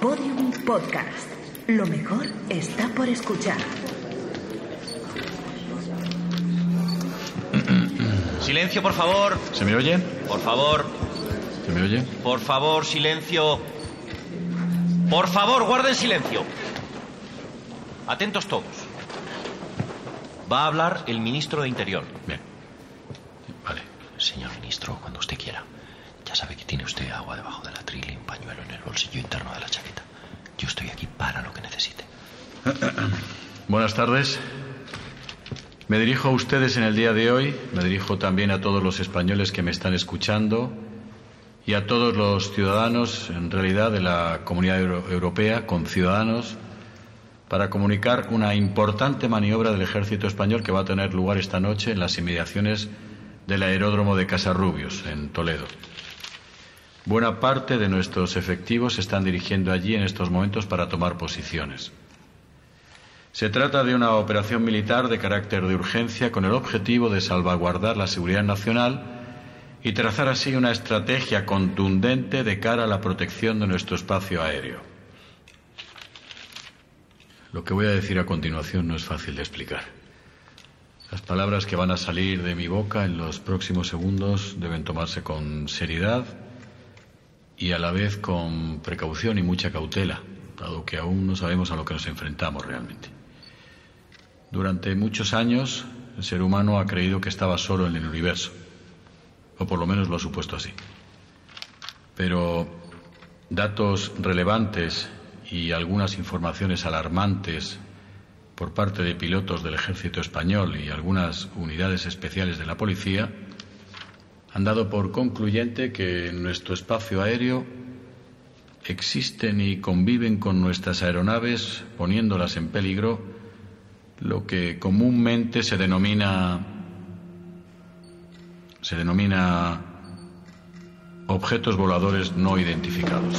Podium Podcast. Lo mejor está por escuchar. Silencio, por favor. ¿Se me oye? Por favor. ¿Se me oye? Por favor, silencio. Por favor, guarden silencio. Atentos todos. Va a hablar el ministro de Interior. Bien. Vale. Señor ministro, cuando usted quiera. Ya sabe que tiene usted agua debajo de la tril y un pañuelo en el bolsillo interno de la chaqueta. Yo estoy aquí para lo que necesite. Buenas tardes. Me dirijo a ustedes en el día de hoy, me dirijo también a todos los españoles que me están escuchando y a todos los ciudadanos, en realidad, de la comunidad euro- europea, con ciudadanos, para comunicar una importante maniobra del ejército español que va a tener lugar esta noche en las inmediaciones del aeródromo de Casarrubios, en Toledo. Buena parte de nuestros efectivos se están dirigiendo allí en estos momentos para tomar posiciones. Se trata de una operación militar de carácter de urgencia con el objetivo de salvaguardar la seguridad nacional y trazar así una estrategia contundente de cara a la protección de nuestro espacio aéreo. Lo que voy a decir a continuación no es fácil de explicar. Las palabras que van a salir de mi boca en los próximos segundos deben tomarse con seriedad y a la vez con precaución y mucha cautela, dado que aún no sabemos a lo que nos enfrentamos realmente. Durante muchos años el ser humano ha creído que estaba solo en el universo, o por lo menos lo ha supuesto así. Pero datos relevantes y algunas informaciones alarmantes por parte de pilotos del ejército español y algunas unidades especiales de la policía han dado por concluyente que en nuestro espacio aéreo existen y conviven con nuestras aeronaves, poniéndolas en peligro, lo que comúnmente se denomina se denomina objetos voladores no identificados.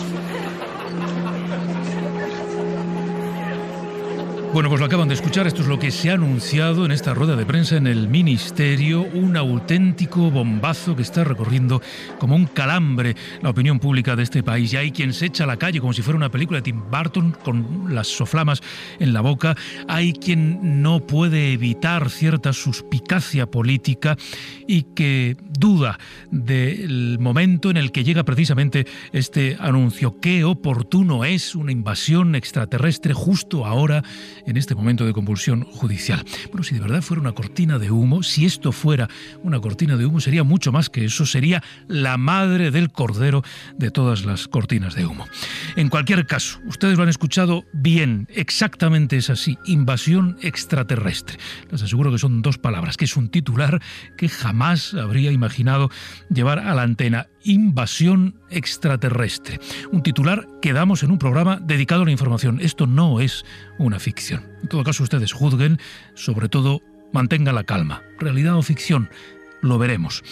Bueno, pues lo acaban de escuchar. Esto es lo que se ha anunciado en esta rueda de prensa en el Ministerio. Un auténtico bombazo que está recorriendo como un calambre la opinión pública de este país. Y hay quien se echa a la calle como si fuera una película de Tim Burton con las soflamas en la boca. Hay quien no puede evitar cierta suspicacia política y que duda del momento en el que llega precisamente este anuncio. Qué oportuno es una invasión extraterrestre justo ahora en este momento de convulsión judicial. Bueno, si de verdad fuera una cortina de humo, si esto fuera una cortina de humo, sería mucho más que eso, sería la madre del cordero de todas las cortinas de humo. En cualquier caso, ustedes lo han escuchado bien, exactamente es así, invasión extraterrestre. Les aseguro que son dos palabras, que es un titular que jamás habría imaginado llevar a la antena. Invasión extraterrestre. Un titular que damos en un programa dedicado a la información. Esto no es una ficción. En todo caso, ustedes juzguen, sobre todo mantengan la calma. Realidad o ficción, lo veremos.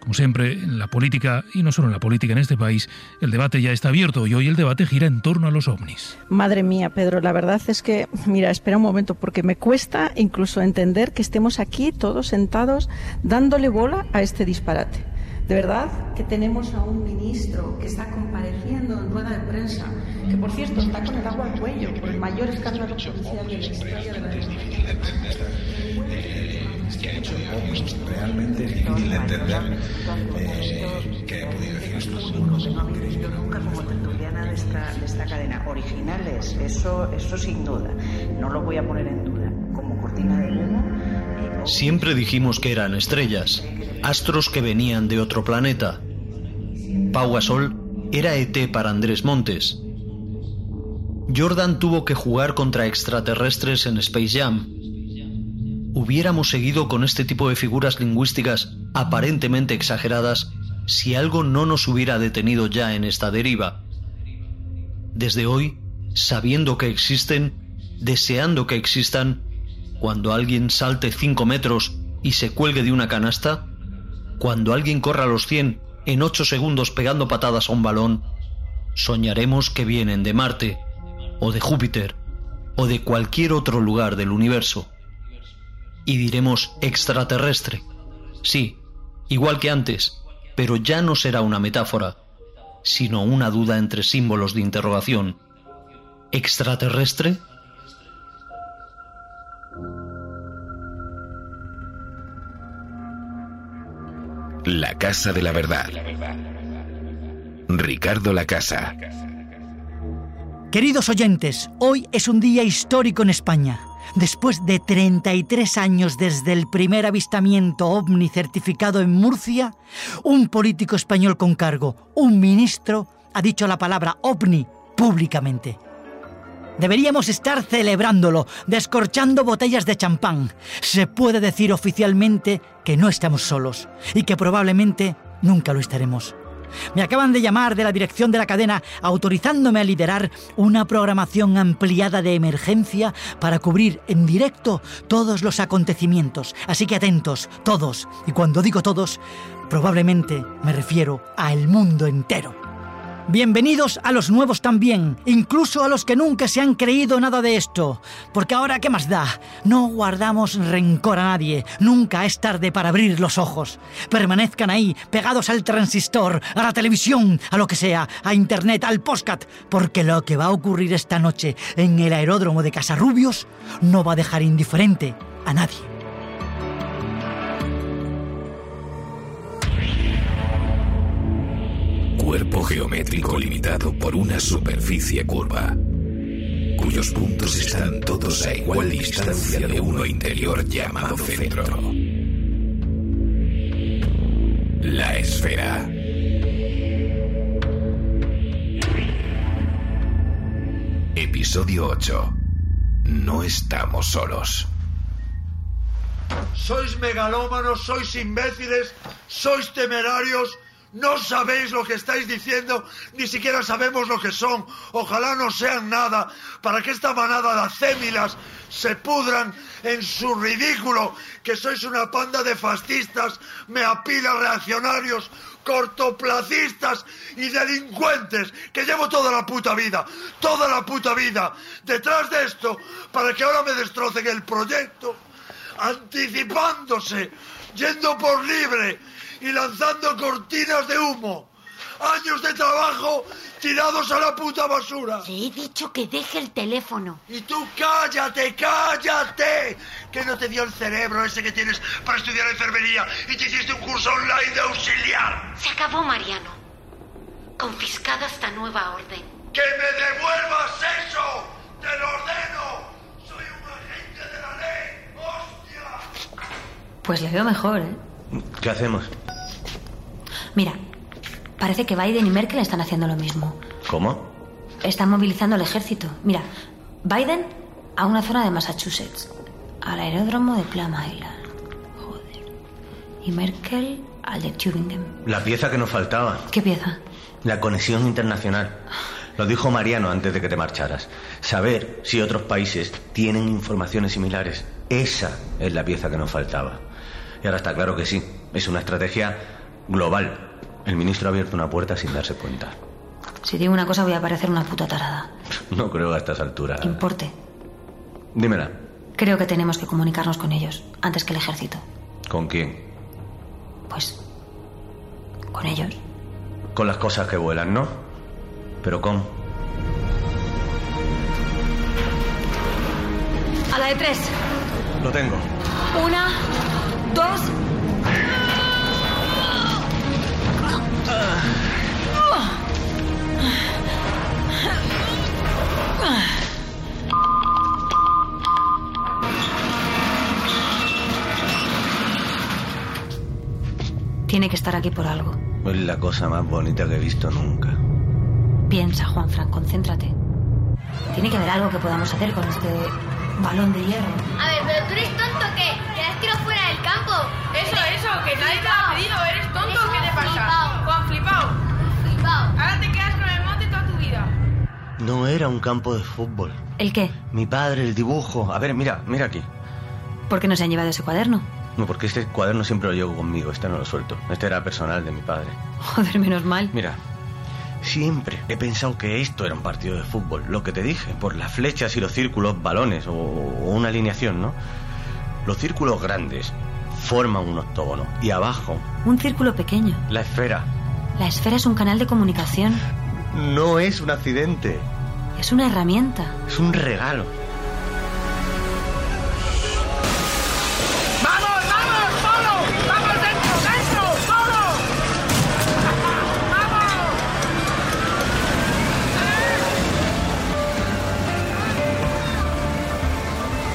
Como siempre, en la política, y no solo en la política en este país, el debate ya está abierto y hoy el debate gira en torno a los ovnis. Madre mía, Pedro, la verdad es que, mira, espera un momento, porque me cuesta incluso entender que estemos aquí todos sentados dándole bola a este disparate. De verdad que tenemos a un ministro que está compareciendo en rueda de prensa, que por cierto está con el agua al cuello por el mayor escándalo policial de la historia de la Es realmente difícil de entender eh, que haya podido decir esto. no había visto nunca como tertuliana de esta, de esta cadena. Originales, eso, eso sin duda. No lo voy a poner en duda. Como cortina de humo. eh, Siempre dijimos que eran estrellas, astros que venían de otro planeta. Pau Gasol era ET para Andrés Montes. Jordan tuvo que jugar contra extraterrestres en Space Jam. Hubiéramos seguido con este tipo de figuras lingüísticas aparentemente exageradas si algo no nos hubiera detenido ya en esta deriva. Desde hoy, sabiendo que existen, deseando que existan, cuando alguien salte 5 metros y se cuelgue de una canasta, cuando alguien corra los 100 en 8 segundos pegando patadas a un balón, soñaremos que vienen de Marte, o de Júpiter, o de cualquier otro lugar del universo. Y diremos extraterrestre. Sí, igual que antes, pero ya no será una metáfora, sino una duda entre símbolos de interrogación. extraterrestre? La Casa de la Verdad. Ricardo La Casa. Queridos oyentes, hoy es un día histórico en España. Después de 33 años desde el primer avistamiento ovni certificado en Murcia, un político español con cargo, un ministro, ha dicho la palabra ovni públicamente. Deberíamos estar celebrándolo, descorchando botellas de champán. Se puede decir oficialmente que no estamos solos y que probablemente nunca lo estaremos. Me acaban de llamar de la dirección de la cadena autorizándome a liderar una programación ampliada de emergencia para cubrir en directo todos los acontecimientos. Así que atentos, todos. Y cuando digo todos, probablemente me refiero a el mundo entero. Bienvenidos a los nuevos también, incluso a los que nunca se han creído nada de esto. Porque ahora, ¿qué más da? No guardamos rencor a nadie. Nunca es tarde para abrir los ojos. Permanezcan ahí, pegados al transistor, a la televisión, a lo que sea, a internet, al postcat. Porque lo que va a ocurrir esta noche en el aeródromo de Casarrubios no va a dejar indiferente a nadie. Cuerpo geométrico limitado por una superficie curva, cuyos puntos están todos a igual distancia de uno interior llamado centro. La esfera. Episodio 8. No estamos solos. Sois megalómanos, sois imbéciles, sois temerarios, no sabéis lo que estáis diciendo, ni siquiera sabemos lo que son. Ojalá no sean nada, para que esta manada de acémilas se pudran en su ridículo, que sois una panda de fascistas, meapilas reaccionarios, cortoplacistas y delincuentes, que llevo toda la puta vida, toda la puta vida, detrás de esto, para que ahora me destrocen el proyecto, anticipándose, yendo por libre y lanzando cortinas de humo. Años de trabajo tirados a la puta basura. Le he dicho que deje el teléfono. Y tú cállate, cállate. Que no te dio el cerebro ese que tienes para estudiar enfermería y te hiciste un curso online de auxiliar. Se acabó, Mariano. Confiscado esta nueva orden. ¡Que me devuelvas eso! ¡Te lo ordeno! ¡Soy un agente de la ley! ¡Hostia! Pues le veo mejor, ¿eh? ¿Qué hacemos? Mira, parece que Biden y Merkel están haciendo lo mismo. ¿Cómo? Están movilizando al ejército. Mira, Biden a una zona de Massachusetts, al aeródromo de Plum Island. Joder. Y Merkel al de Tübingen. La pieza que nos faltaba. ¿Qué pieza? La conexión internacional. Lo dijo Mariano antes de que te marcharas. Saber si otros países tienen informaciones similares. Esa es la pieza que nos faltaba. Y ahora está claro que sí. Es una estrategia global. El ministro ha abierto una puerta sin darse cuenta. Si digo una cosa voy a parecer una puta tarada. No creo a estas alturas. Importe. Dímela. Creo que tenemos que comunicarnos con ellos antes que el ejército. ¿Con quién? Pues... con ellos. Con las cosas que vuelan, ¿no? Pero con... A la de tres. Lo tengo. Una, dos. Tiene que estar aquí por algo. Es la cosa más bonita que he visto nunca. Piensa, Juan Fran, concéntrate. Tiene que haber algo que podamos hacer con este balón de hierro. A ver, pero tú eres tonto has tirado Eso, eso, que nadie te lo ha pedido. ¿Eres tonto o qué te pasa? flipao. Juan, flipao. Flipao. Ahora te quedas con el mote toda tu vida. No era un campo de fútbol. ¿El qué? Mi padre, el dibujo. A ver, mira, mira aquí. ¿Por qué no se han llevado ese cuaderno? No, porque este cuaderno siempre lo llevo conmigo. Este no lo suelto. Este era personal de mi padre. Joder, menos mal. Mira, siempre he pensado que esto era un partido de fútbol. Lo que te dije, por las flechas y los círculos, balones o, o una alineación, ¿no? Los círculos grandes forman un octógono y abajo Un círculo pequeño. la esfera. La esfera es un canal de comunicación. No es un accidente. Es una herramienta. Es un regalo.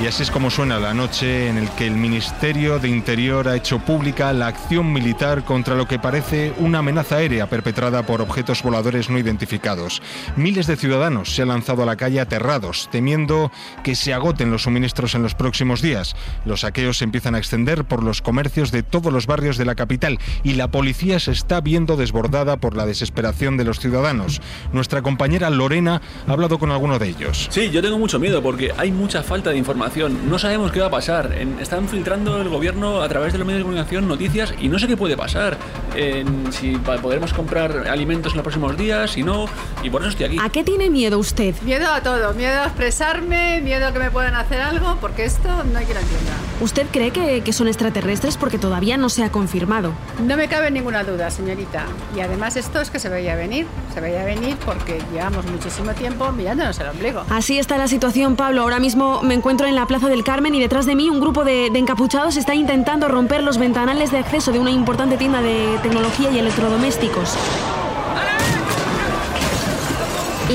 Y así es como suena la noche en el que el Ministerio de Interior ha hecho pública la acción militar contra lo que parece una amenaza aérea perpetrada por objetos voladores no identificados. Miles de ciudadanos se han lanzado a la calle aterrados, temiendo que se agoten los suministros en los próximos días. Los saqueos se empiezan a extender por los comercios de todos los barrios de la capital y la policía se está viendo desbordada por la desesperación de los ciudadanos. Nuestra compañera Lorena ha hablado con alguno de ellos. Sí, yo tengo mucho miedo porque hay mucha falta de información. No sabemos qué va a pasar. En- están filtrando el gobierno a través de los medios de comunicación noticias y no sé qué puede pasar. En si podremos comprar alimentos en los próximos días, si no. Y por eso estoy aquí. ¿A qué tiene miedo usted? Miedo a todo, miedo a expresarme, miedo a que me puedan hacer algo, porque esto no hay quien lo entienda. ¿Usted cree que, que son extraterrestres porque todavía no se ha confirmado? No me cabe ninguna duda, señorita. Y además esto es que se veía venir, se veía venir porque llevamos muchísimo tiempo mirándonos el ombligo. Así está la situación, Pablo. Ahora mismo me encuentro en la Plaza del Carmen y detrás de mí un grupo de, de encapuchados está intentando romper los ventanales de acceso de una importante tienda de tecnología y electrodomésticos.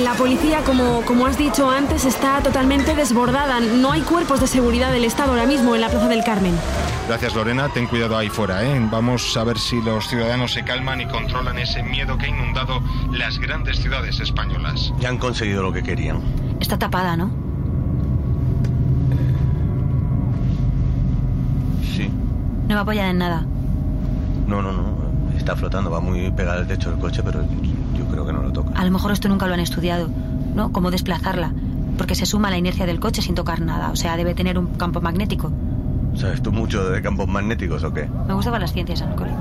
La policía, como, como has dicho antes, está totalmente desbordada. No hay cuerpos de seguridad del Estado ahora mismo en la Plaza del Carmen. Gracias Lorena, ten cuidado ahí fuera, ¿eh? Vamos a ver si los ciudadanos se calman y controlan ese miedo que ha inundado las grandes ciudades españolas. Ya han conseguido lo que querían. Está tapada, ¿no? No va apoyada en nada. No, no, no. Está flotando, va muy pegada al techo del coche, pero yo, creo que no lo toca. A lo mejor esto nunca lo han estudiado, ¿no? Cómo desplazarla. Porque se suma a la inercia del coche sin tocar nada. O sea, debe tener un campo magnético. ¿Sabes tú mucho de campos magnéticos o qué? Me gustaban las ciencias en el cole.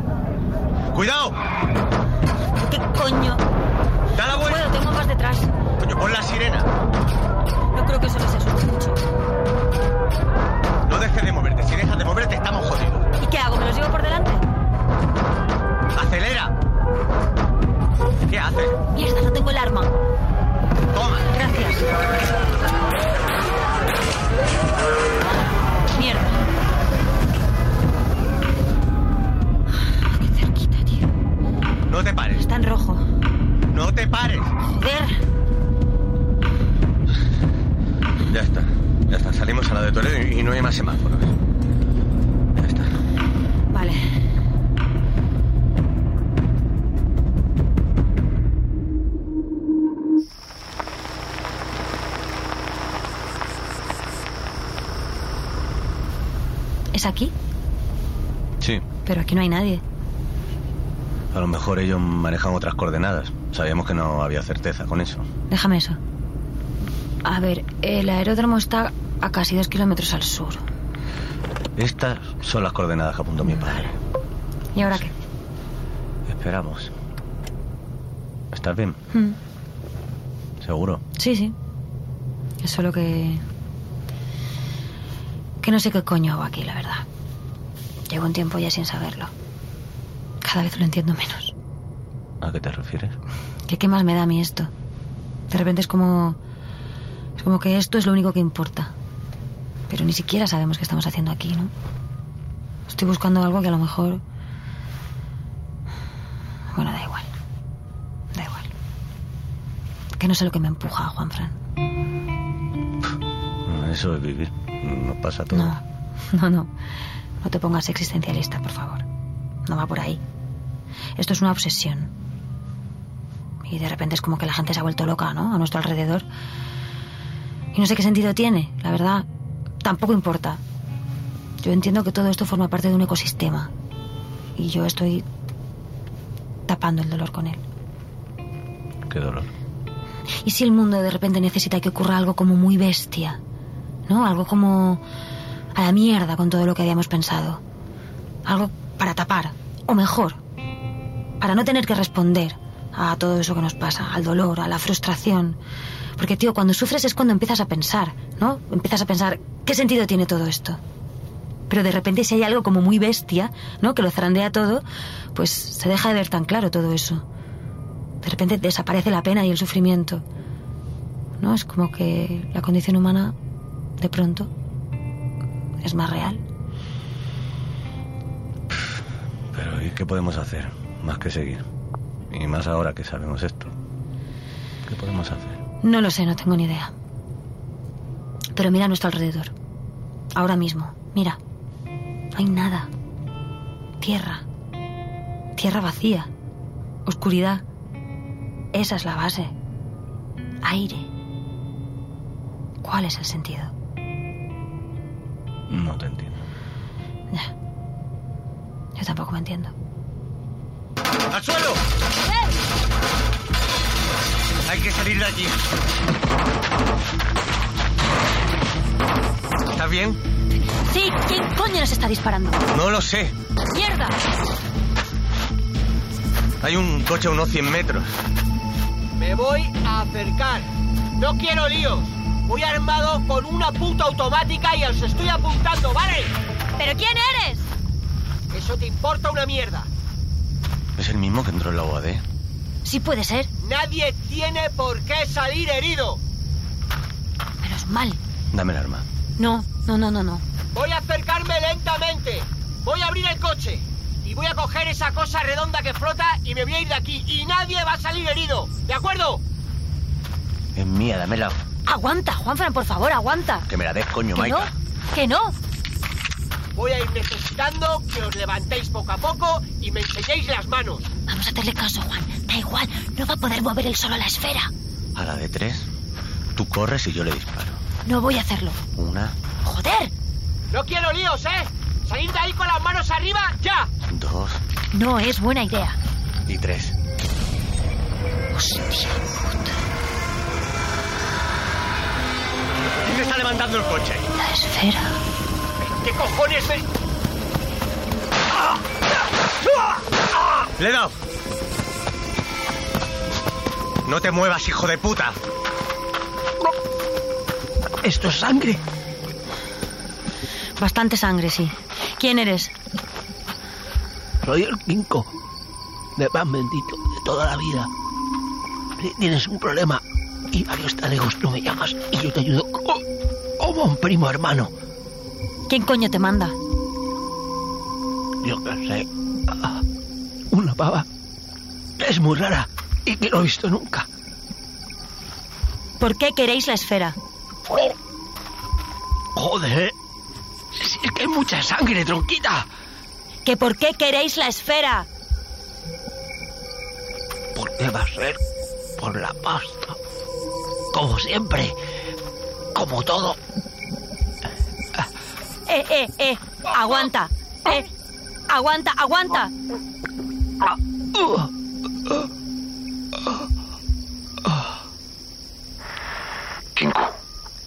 ¡Cuidado! ¿Qué coño? ¡Da la vuelta! Puedo, tengo más detrás. Coño, pon la sirena. No creo que eso les asuste mucho. No dejes de moverte. Si dejas de moverte, estamos jodidos. ¿Y qué hago? ¿Me los llevo por delante? ¡Acelera! ¿Qué haces? Mierda, no tengo el arma. Toma. Gracias. Mierda. No te pares. Está en rojo. No te pares. Joder. Ya está. Ya está. Salimos a la de Toledo y no hay más semáforos. Vale. ¿Es aquí? Sí. Pero aquí no hay nadie. A lo mejor ellos manejan otras coordenadas. Sabíamos que no había certeza con eso. Déjame eso. A ver, el aeródromo está a casi dos kilómetros al sur. Estas son las coordenadas que apuntó mi padre. ¿Y ahora qué? Esperamos. ¿Estás bien? Hmm. ¿Seguro? Sí, sí. Es solo que... Que no sé qué coño hago aquí, la verdad. Llevo un tiempo ya sin saberlo. Cada vez lo entiendo menos. ¿A qué te refieres? ¿Qué, qué más me da a mí esto? De repente es como... Es como que esto es lo único que importa. Pero ni siquiera sabemos qué estamos haciendo aquí, ¿no? Estoy buscando algo que a lo mejor... Bueno, da igual. Da igual. Que no sé lo que me empuja, Juanfran. Eso es vivir. Nos pasa todo. No, no, no. No te pongas existencialista, por favor. No va por ahí. Esto es una obsesión. Y de repente es como que la gente se ha vuelto loca, ¿no? A nuestro alrededor. Y no sé qué sentido tiene, la verdad. Tampoco importa. Yo entiendo que todo esto forma parte de un ecosistema. Y yo estoy tapando el dolor con él. Qué dolor. ¿Y si el mundo de repente necesita que ocurra algo como muy bestia? ¿No? Algo como a la mierda con todo lo que habíamos pensado. Algo para tapar. O mejor, para no tener que responder a todo eso que nos pasa, al dolor, a la frustración. Porque, tío, cuando sufres es cuando empiezas a pensar, ¿no? Empiezas a pensar, ¿qué sentido tiene todo esto? Pero de repente si hay algo como muy bestia, ¿no? Que lo zarandea todo, pues se deja de ver tan claro todo eso. De repente desaparece la pena y el sufrimiento. ¿no? Es como que la condición humana, de pronto, es más real. Pero ¿y qué podemos hacer? Más que seguir. Y más ahora que sabemos esto. ¿Qué podemos hacer? No lo sé, no tengo ni idea. Pero mira a nuestro alrededor. Ahora mismo, mira. No hay nada. Tierra. Tierra vacía. Oscuridad. Esa es la base. Aire. ¿Cuál es el sentido? No te entiendo. Ya. Yo tampoco me entiendo. ¡Al suelo! Hay que salir de aquí. ¿Estás bien? Sí, ¿quién coño nos está disparando? No lo sé. ¡Mierda! Hay un coche a unos 100 metros. Me voy a acercar. No quiero líos. Voy armado con una puta automática y os estoy apuntando, ¿vale? ¿Pero quién eres? Eso te importa una mierda. Es el mismo que entró en la UAD. Sí puede ser. Nadie tiene por qué salir herido. Menos mal. Dame el arma. No, no, no, no, no. Voy a acercarme lentamente. Voy a abrir el coche. Y voy a coger esa cosa redonda que flota y me voy a ir de aquí. Y nadie va a salir herido. ¿De acuerdo? Es mía, dámela. Aguanta, Juanfran, por favor, aguanta. Que me la des, coño, ¿Que Maika. no? ¿Que no? Voy a ir necesitando que os levantéis poco a poco y me enseñéis las manos. Vamos a hacerle caso, Juan. Da igual, no va a poder mover él solo la esfera. A la de tres, tú corres y yo le disparo. No voy a hacerlo. Una, ¡Joder! No quiero líos, ¿eh? Salir de ahí con las manos arriba, ya. dos No es buena idea. y tres. Hostia puta. ¿Quién está levantando el coche? La esfera. ¿Qué cojones me...? Le he dado. No te muevas, hijo de puta. Esto es sangre. Bastante sangre, sí. ¿Quién eres? Soy el quinco de pan bendito de toda la vida. Si tienes un problema y varios talegos, tú me llamas y yo te ayudo co- como un primo hermano. ¿Quién coño te manda? Yo qué sé. Una pava. Es muy rara y que no he visto nunca. ¿Por qué queréis la esfera? Joder. Si es que hay mucha sangre, tronquita. ¿Que por qué queréis la esfera? ¿Por qué va a ser? Por la pasta. Como siempre. Como todo. Eh, eh, eh. Aguanta. Eh. Aguanta, aguanta. Kinku,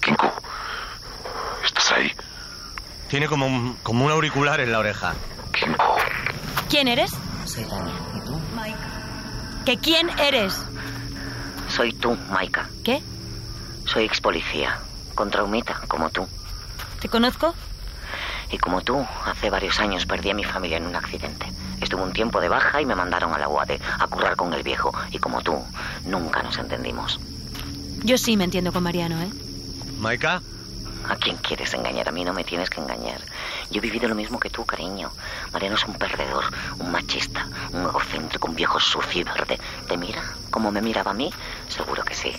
Kinku, ¿estás ahí? Tiene como un, como un auricular en la oreja. ¿Quién eres? Soy Tania. ¿Y tú? ¿Que quién eres? Soy tú, Maika. ¿Qué? Soy ex policía, con traumita, como tú. ¿Te conozco? Y como tú, hace varios años perdí a mi familia en un accidente. Estuve un tiempo de baja y me mandaron a la UAD a currar con el viejo. Y como tú, nunca nos entendimos. Yo sí me entiendo con Mariano, ¿eh? ¿Maika? ¿A quién quieres engañar? A mí no me tienes que engañar. Yo he vivido lo mismo que tú, cariño. Mariano es un perdedor, un machista, un egocéntrico, un viejo sucio y verde. ¿Te mira como me miraba a mí? Seguro que sí.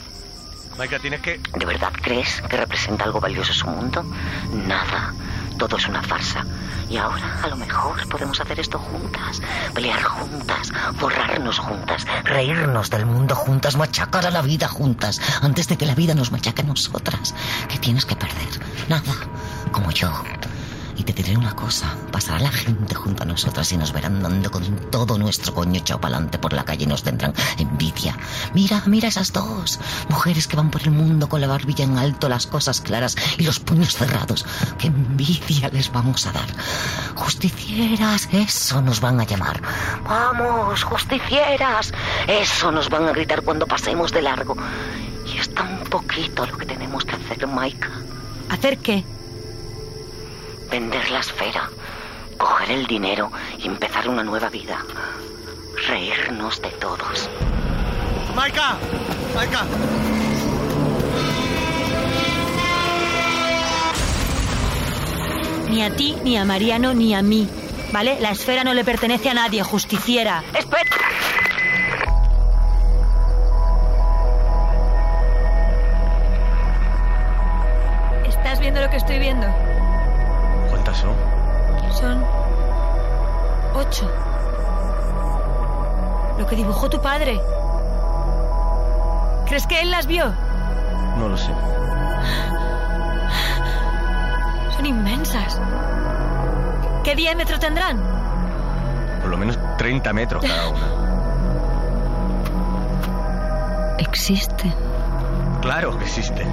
Maika, tienes que... ¿De verdad crees que representa algo valioso su mundo? Nada. Todo es una farsa. Y ahora, a lo mejor, podemos hacer esto juntas. Pelear juntas, borrarnos juntas, reírnos del mundo juntas, machacar a la vida juntas, antes de que la vida nos machaque a nosotras. ¿Qué tienes que perder? Nada. Como yo. Y te diré una cosa, pasará la gente junto a nosotras y nos verán dando con todo nuestro coño echado para adelante por la calle y nos tendrán envidia. Mira, mira esas dos mujeres que van por el mundo con la barbilla en alto, las cosas claras y los puños cerrados. ¡Qué envidia les vamos a dar! Justicieras, eso nos van a llamar. Vamos, justicieras, eso nos van a gritar cuando pasemos de largo. Y es tan poquito lo que tenemos que hacer, Maika. ¿Hacer qué? Vender la esfera, coger el dinero y empezar una nueva vida. Reírnos de todos. ¡Maika! ¡Maika! Ni a ti, ni a Mariano, ni a mí. ¿Vale? La esfera no le pertenece a nadie, justiciera. ¡Espera! ¿Estás viendo lo que estoy viendo? ¿Cuántas son? Son ocho. Lo que dibujó tu padre. ¿Crees que él las vio? No lo sé. Son inmensas. ¿Qué diámetro tendrán? Por lo menos 30 metros cada una. Existen. Claro que existen.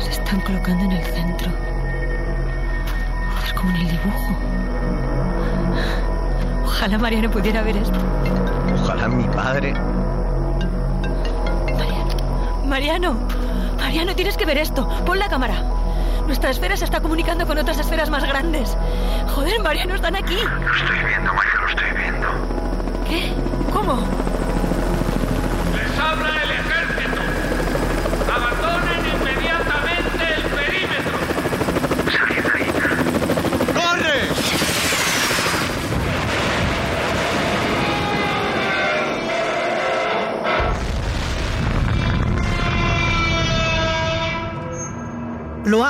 Se están colocando en el centro. Como en el dibujo. Ojalá Mariano pudiera ver esto. Ojalá mi padre. Mariano, Mariano, tienes que ver esto. Pon la cámara. Nuestra esfera se está comunicando con otras esferas más grandes. Joder, Mariano, están aquí. Lo estoy viendo, María, lo estoy viendo. ¿Qué? ¿Cómo?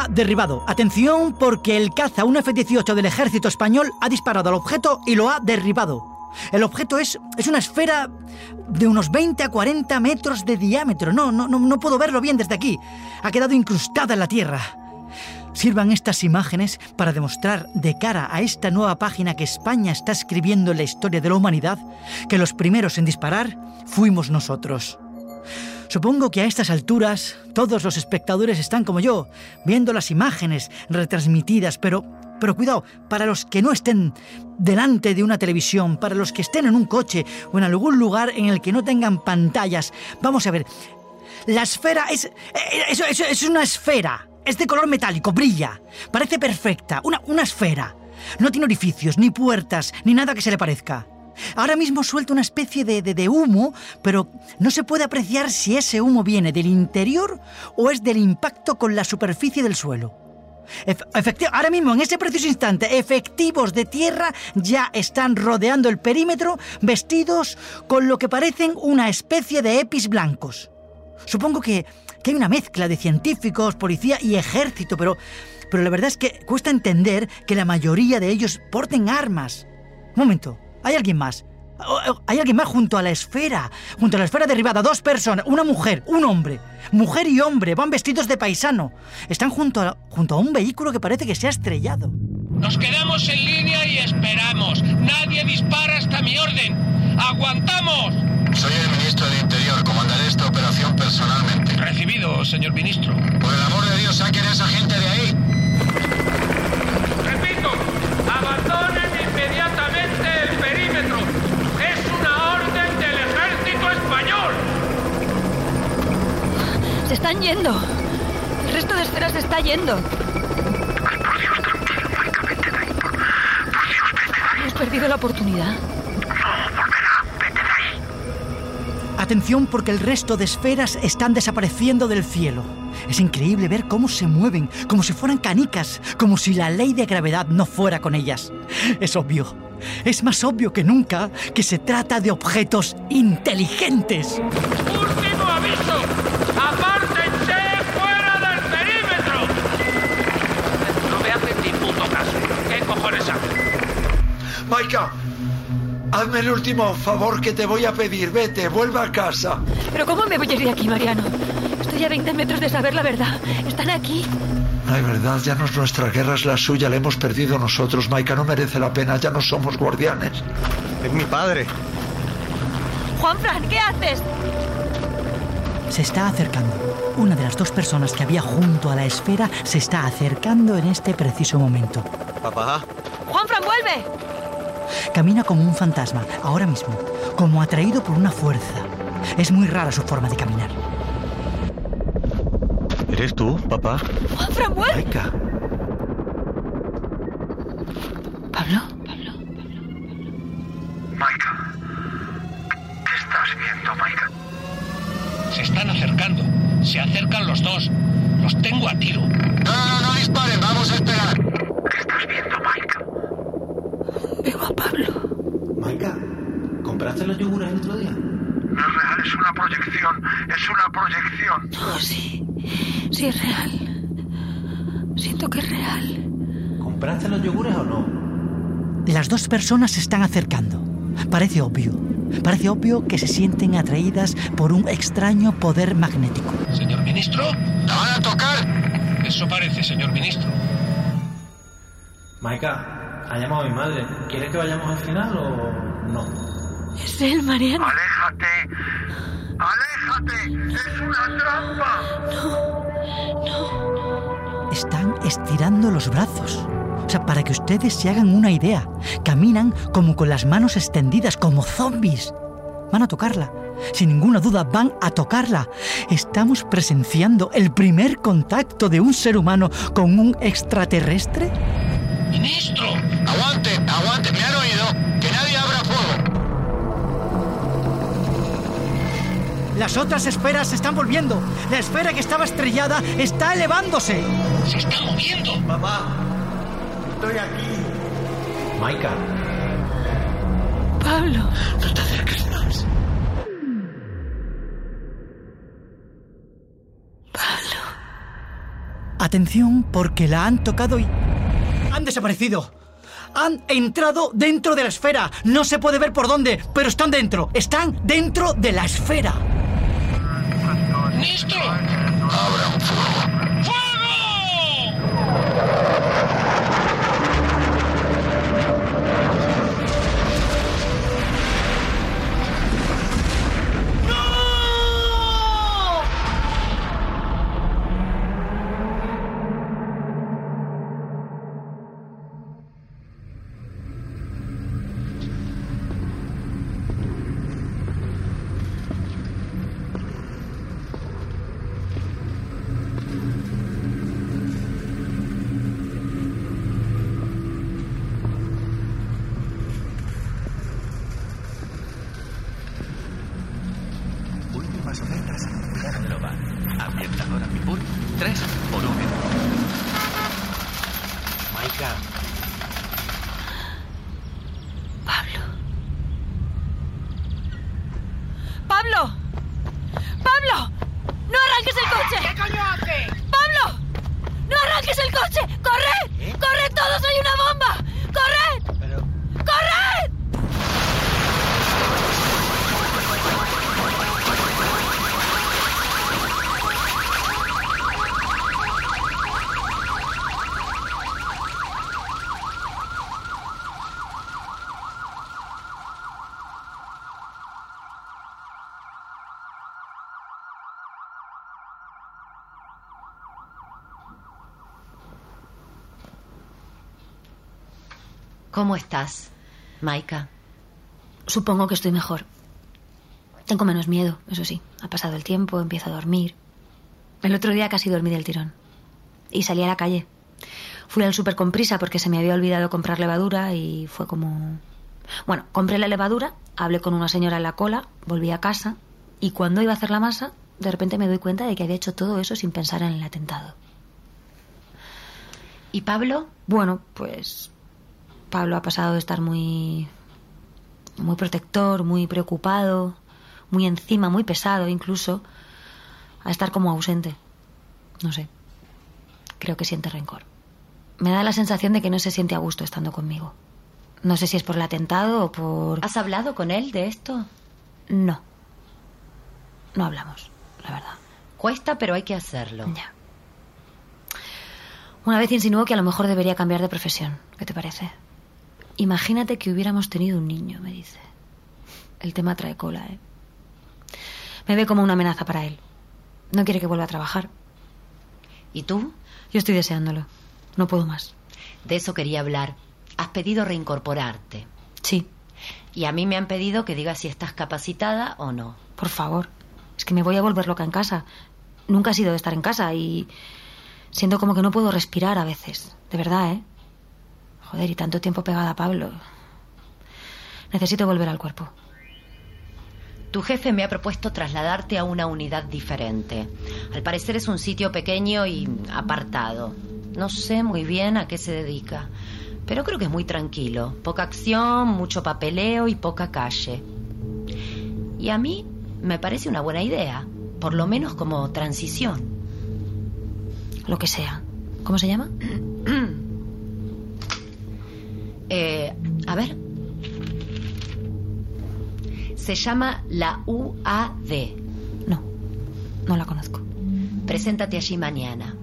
Derribado. Atención porque el caza, un F-18 del ejército español, ha disparado al objeto y lo ha derribado. El objeto es, es una esfera de unos 20 a 40 metros de diámetro. No, no, no, no puedo verlo bien desde aquí. Ha quedado incrustada en la tierra. Sirvan estas imágenes para demostrar de cara a esta nueva página que España está escribiendo en la historia de la humanidad que los primeros en disparar fuimos nosotros. Supongo que a estas alturas todos los espectadores están como yo, viendo las imágenes retransmitidas, pero, pero cuidado, para los que no estén delante de una televisión, para los que estén en un coche o en algún lugar en el que no tengan pantallas, vamos a ver, la esfera es, es- es una esfera, es de color metálico, brilla, parece perfecta, una, una esfera. No tiene orificios, ni puertas, ni nada que se le parezca. Ahora mismo suelta una especie de, de- humo, pero no se puede apreciar si ese humo viene del interior o es del impacto con la superficie del suelo. Ahora mismo, en ese preciso instante, efectivos de tierra ya están rodeando el perímetro vestidos con lo que parecen una especie de epis blancos. Supongo que, que hay una mezcla de científicos, policía y ejército, pero, pero la verdad es que cuesta entender que la mayoría de ellos porten armas. Un momento, ¿hay alguien más? Hay alguien más junto a la esfera, junto a la esfera derribada, dos personas, una mujer, un hombre. Mujer y hombre, van vestidos de paisano. Están junto a, junto a un vehículo que parece que se ha estrellado. Nos quedamos en línea y esperamos. Nadie dispara hasta mi orden. ¡Aguantamos! Soy el ministro de Interior. Comandaré esta operación personalmente. Recibido, señor ministro. Por el amor de Dios, saquen a esa gente de ahí. Repito, abandonen Se están yendo. El resto de esferas se está yendo. Hemos perdido la oportunidad. Atención porque el resto de esferas están desapareciendo del cielo. Es increíble ver cómo se mueven, como si fueran canicas, como si la ley de gravedad no fuera con ellas. Es obvio, es más obvio que nunca que se trata de objetos inteligentes. ¡Último aviso! ¡Apártense fuera del perímetro! No me hacen ni puto caso. ¿Qué cojones hacen? Maika, hazme el último favor que te voy a pedir. Vete, vuelve a casa. ¿Pero cómo me voy a ir de aquí, Mariano? Estoy a 20 metros de saber la verdad. Están aquí. Ay, verdad, ya no es nuestra guerra, es la suya. La hemos perdido nosotros. Maika, no merece la pena. Ya no somos guardianes. Es mi padre. Juanfran, ¿qué haces? Se está acercando. Una de las dos personas que había junto a la esfera se está acercando en este preciso momento. Papá. Juanfran, vuelve. Camina como un fantasma, ahora mismo, como atraído por una fuerza. Es muy rara su forma de caminar. ¿Eres tú, papá? Maika. Pablo. Maika. ¿Qué estás viendo, Maika? Se están acercando. Se acercan los dos. Los tengo a tiro. No, no, no, disparen, vamos a esperar. ¿Qué estás viendo, Maika? Veo a Pablo. Maika, ¿compraste los yogures el otro día? No es real, es una proyección. Es una proyección. No, sí. Sí, es real. Siento que es real. ¿Compraste los yogures o no? Las dos personas se están acercando. Parece obvio. Parece obvio que se sienten atraídas por un extraño poder magnético. Señor ministro, ¿La van a tocar? eso parece, señor ministro. Maika, ha llamado a mi madre. ¿Quieres que vayamos al final o no? Es él, Mariano. ¡Aléjate! ¡Aléjate! ¡Es una trampa! Están estirando los brazos. O sea, para que ustedes se hagan una idea, caminan como con las manos extendidas, como zombies. Van a tocarla. Sin ninguna duda van a tocarla. Estamos presenciando el primer contacto de un ser humano con un extraterrestre. ¡Ministro! Aguante, aguante, me han oído. Que nadie abra fuego. Las otras esferas se están volviendo. La esfera que estaba estrellada está elevándose. ¡Se está moviendo! Papá, estoy aquí. Maika, Pablo. No te acerques más. Pablo. Atención porque la han tocado y... Han desaparecido. Han entrado dentro de la esfera. No se puede ver por dónde, pero están dentro. Están dentro de la esfera. Abran fuego. ¡Fuego! ¿Cómo estás, Maika? Supongo que estoy mejor. Tengo menos miedo, eso sí. Ha pasado el tiempo, empiezo a dormir. El otro día casi dormí del tirón. Y salí a la calle. Fui al súper con prisa porque se me había olvidado comprar levadura y fue como... Bueno, compré la levadura, hablé con una señora en la cola, volví a casa y cuando iba a hacer la masa, de repente me doy cuenta de que había hecho todo eso sin pensar en el atentado. ¿Y Pablo? Bueno, pues Pablo ha pasado de estar muy muy protector, muy preocupado, muy encima, muy pesado incluso, a estar como ausente. No sé. Creo que siente rencor. Me da la sensación de que no se siente a gusto estando conmigo. No sé si es por el atentado o por... ¿Has hablado con él de esto? No. No hablamos, la verdad. Cuesta, pero hay que hacerlo. Ya. Una vez insinuó que a lo mejor debería cambiar de profesión. ¿Qué te parece? Imagínate que hubiéramos tenido un niño, me dice. El tema trae cola, ¿eh? Me ve como una amenaza para él. No quiere que vuelva a trabajar. ¿Y tú? Yo estoy deseándolo. No puedo más. De eso quería hablar. Has pedido reincorporarte. Sí. Y a mí me han pedido que diga si estás capacitada o no. Por favor. Es que me voy a volver loca en casa. Nunca he sido de estar en casa y siento como que no puedo respirar a veces. De verdad, ¿eh? Joder, y tanto tiempo pegada a Pablo. Necesito volver al cuerpo. Tu jefe me ha propuesto trasladarte a una unidad diferente. Al parecer es un sitio pequeño y apartado. No sé muy bien a qué se dedica, pero creo que es muy tranquilo. Poca acción, mucho papeleo y poca calle. Y a mí me parece una buena idea, por lo menos como transición. Lo que sea. ¿Cómo se llama? ver. Se llama la UAD. No, no la conozco. Preséntate allí mañana.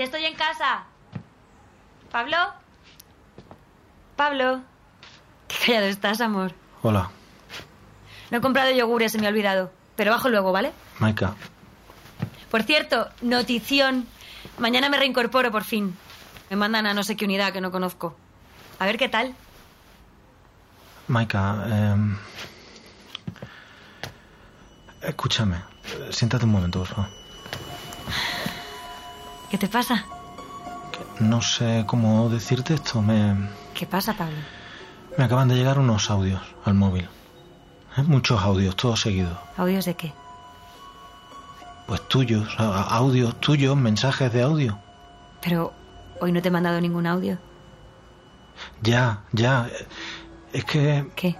Ya estoy en casa. ¿Pablo? Pablo. Qué callado estás, amor. Hola, No he comprado yogures, se me ha olvidado. Pero bajo luego, ¿vale? Maika. Por cierto, notición. Mañana me reincorporo por fin. Me mandan a no sé qué unidad que no conozco. A ver qué tal. Maika, em, escúchame. Siéntate un momento, por favor. ¿Qué te pasa? No sé cómo decirte esto. Me, ¿Qué pasa, Pablo? Me acaban de llegar unos audios al móvil. ¿Eh? Muchos audios, todos seguidos. ¿Audios de qué? Pues tuyos, audios tuyos, mensajes de audio. Pero hoy no te he mandado ningún audio. Ya, ya. Es que... ¿Qué?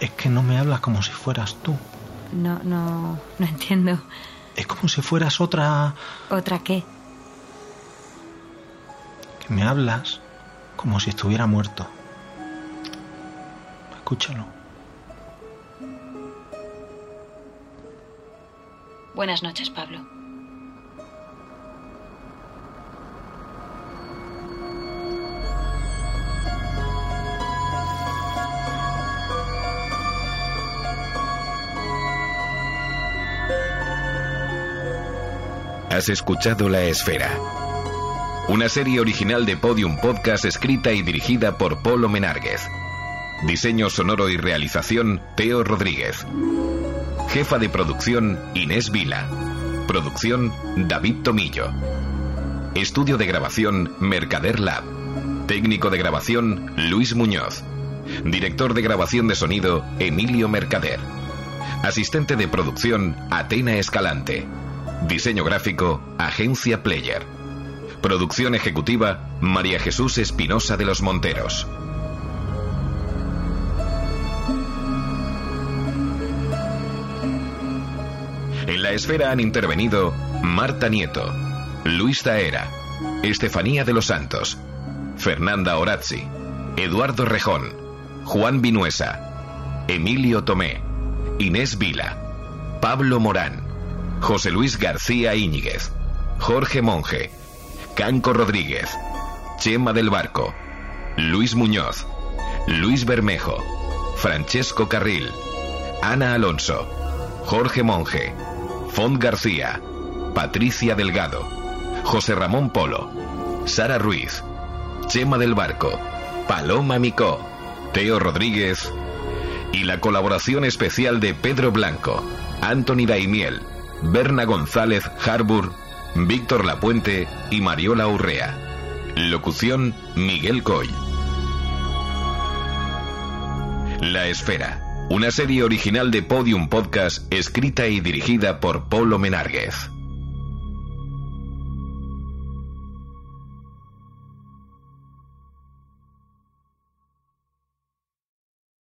Es que no me hablas como si fueras tú. No, no, no entiendo. Es como si fueras otra... ¿Otra qué? Que me hablas como si estuviera muerto. Escúchalo. Buenas noches, Pablo. Has escuchado La Esfera. Una serie original de Podium Podcast escrita y dirigida por Polo Menárguez. Diseño sonoro y realización Teo Rodríguez. Jefa de producción Inés Vila. Producción David Tomillo. Estudio de grabación Mercader Lab. Técnico de grabación Luis Muñoz. Director de grabación de sonido Emilio Mercader. Asistente de producción Atena Escalante. Diseño gráfico Agencia Player. Producción ejecutiva María Jesús Espinosa de los Monteros. En la esfera han intervenido Marta Nieto, Luis Taera, Estefanía de los Santos, Fernanda Orazzi, Eduardo Rejón, Juan Vinuesa, Emilio Tomé, Inés Vila, Pablo Morán, José Luis García Íñiguez, Jorge Monge, Canco Rodríguez, Chema del Barco, Luis Muñoz, Luis Bermejo, Francesco Carril, Ana Alonso, Jorge Monge, Font García, Patricia Delgado, José Ramón Polo, Sara Ruiz, Chema del Barco, Paloma Micó, Teo Rodríguez y la colaboración especial de Pedro Blanco, Anthony Daimiel, Berna González Harbour, Víctor Lapuente y Mariola Urrea. Locución Miguel Coy. La Esfera, una serie original de Podium Podcast escrita y dirigida por Polo Menárguez.